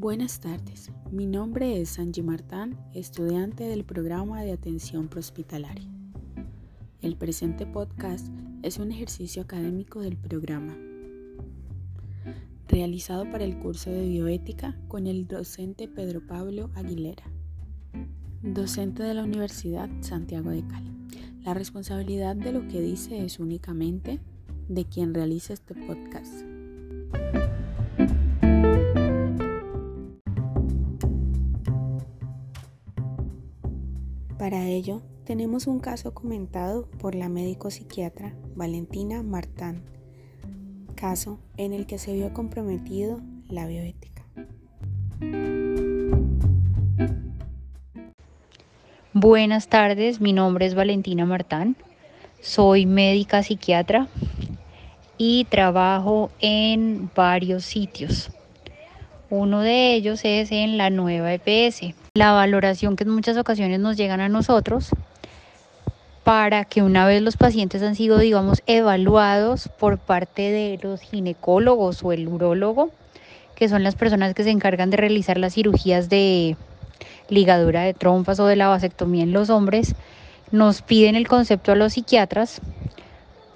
Buenas tardes, mi nombre es Angie Martán, estudiante del programa de atención prehospitalaria. El presente podcast es un ejercicio académico del programa, realizado para el curso de bioética con el docente Pedro Pablo Aguilera, docente de la Universidad Santiago de Cali. La responsabilidad de lo que dice es únicamente de quien realiza este podcast. Para ello, tenemos un caso comentado por la médico psiquiatra Valentina Martán, caso en el que se vio comprometido la bioética. Buenas tardes, mi nombre es Valentina Martán, soy médica psiquiatra y trabajo en varios sitios. Uno de ellos es en la nueva EPS, la valoración que en muchas ocasiones nos llegan a nosotros para que una vez los pacientes han sido, digamos, evaluados por parte de los ginecólogos o el urólogo, que son las personas que se encargan de realizar las cirugías de ligadura de trompas o de la vasectomía en los hombres, nos piden el concepto a los psiquiatras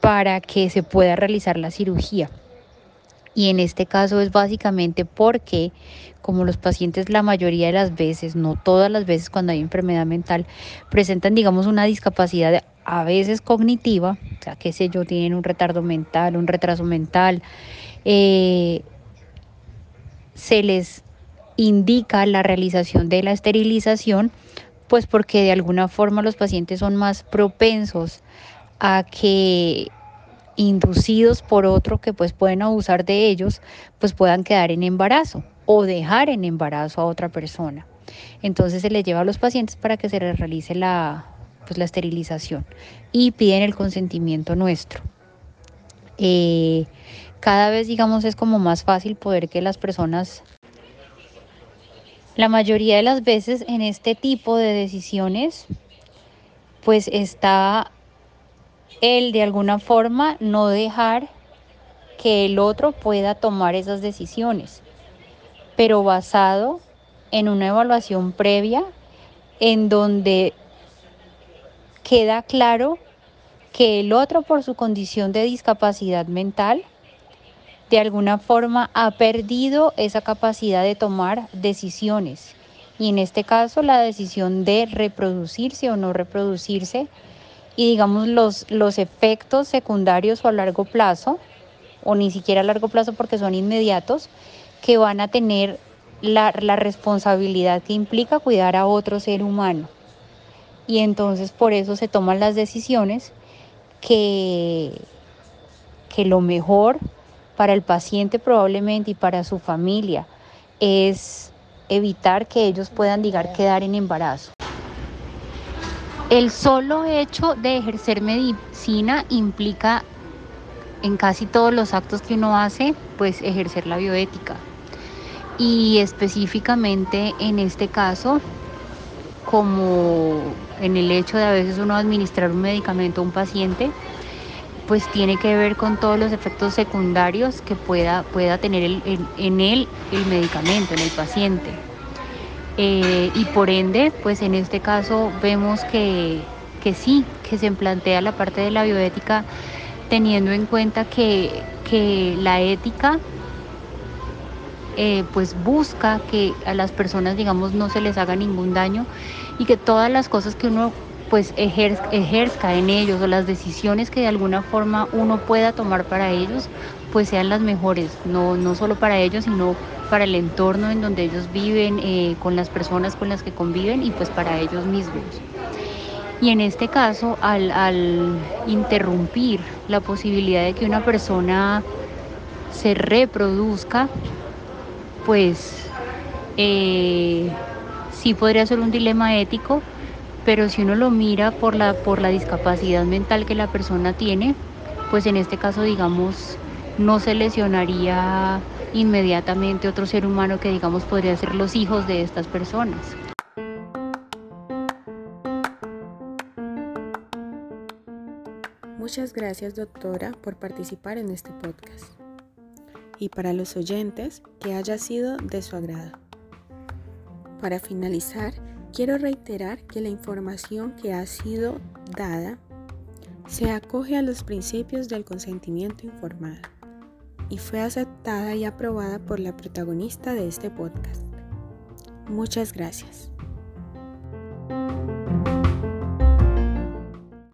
para que se pueda realizar la cirugía. Y en este caso es básicamente porque como los pacientes la mayoría de las veces, no todas las veces cuando hay enfermedad mental, presentan digamos una discapacidad a veces cognitiva, o sea, qué sé yo, tienen un retardo mental, un retraso mental, eh, se les indica la realización de la esterilización, pues porque de alguna forma los pacientes son más propensos a que inducidos por otro que pues pueden abusar de ellos, pues puedan quedar en embarazo o dejar en embarazo a otra persona. Entonces se les lleva a los pacientes para que se les realice la, pues, la esterilización y piden el consentimiento nuestro. Eh, cada vez, digamos, es como más fácil poder que las personas, la mayoría de las veces en este tipo de decisiones, pues está el de alguna forma no dejar que el otro pueda tomar esas decisiones, pero basado en una evaluación previa en donde queda claro que el otro por su condición de discapacidad mental de alguna forma ha perdido esa capacidad de tomar decisiones. Y en este caso la decisión de reproducirse o no reproducirse y digamos los, los efectos secundarios o a largo plazo, o ni siquiera a largo plazo porque son inmediatos, que van a tener la, la responsabilidad que implica cuidar a otro ser humano. Y entonces por eso se toman las decisiones que, que lo mejor para el paciente probablemente y para su familia es evitar que ellos puedan, quedar en embarazo. El solo hecho de ejercer medicina implica en casi todos los actos que uno hace, pues ejercer la bioética. Y específicamente en este caso, como en el hecho de a veces uno administrar un medicamento a un paciente, pues tiene que ver con todos los efectos secundarios que pueda, pueda tener en él el medicamento, en el paciente. Eh, y por ende, pues en este caso vemos que, que, sí, que se plantea la parte de la bioética teniendo en cuenta que, que la ética eh, pues busca que a las personas digamos no se les haga ningún daño y que todas las cosas que uno pues ejerzca en ellos o las decisiones que de alguna forma uno pueda tomar para ellos pues sean las mejores, no, no solo para ellos sino para el entorno en donde ellos viven, eh, con las personas con las que conviven y pues para ellos mismos. Y en este caso, al, interrumpir la posibilidad de que una persona se reproduzca, pues eh, sí podría ser un dilema ético, pero si uno lo mira por la, por la discapacidad mental que la persona tiene, pues en este caso, digamos, no se lesionaría inmediatamente otro ser humano que digamos podría ser los hijos de estas personas. Muchas gracias doctora por participar en este podcast y para los oyentes que haya sido de su agrado. Para finalizar, quiero reiterar que la información que ha sido dada se acoge a los principios del consentimiento informado y fue aceptada y aprobada por la protagonista de este podcast. Muchas gracias.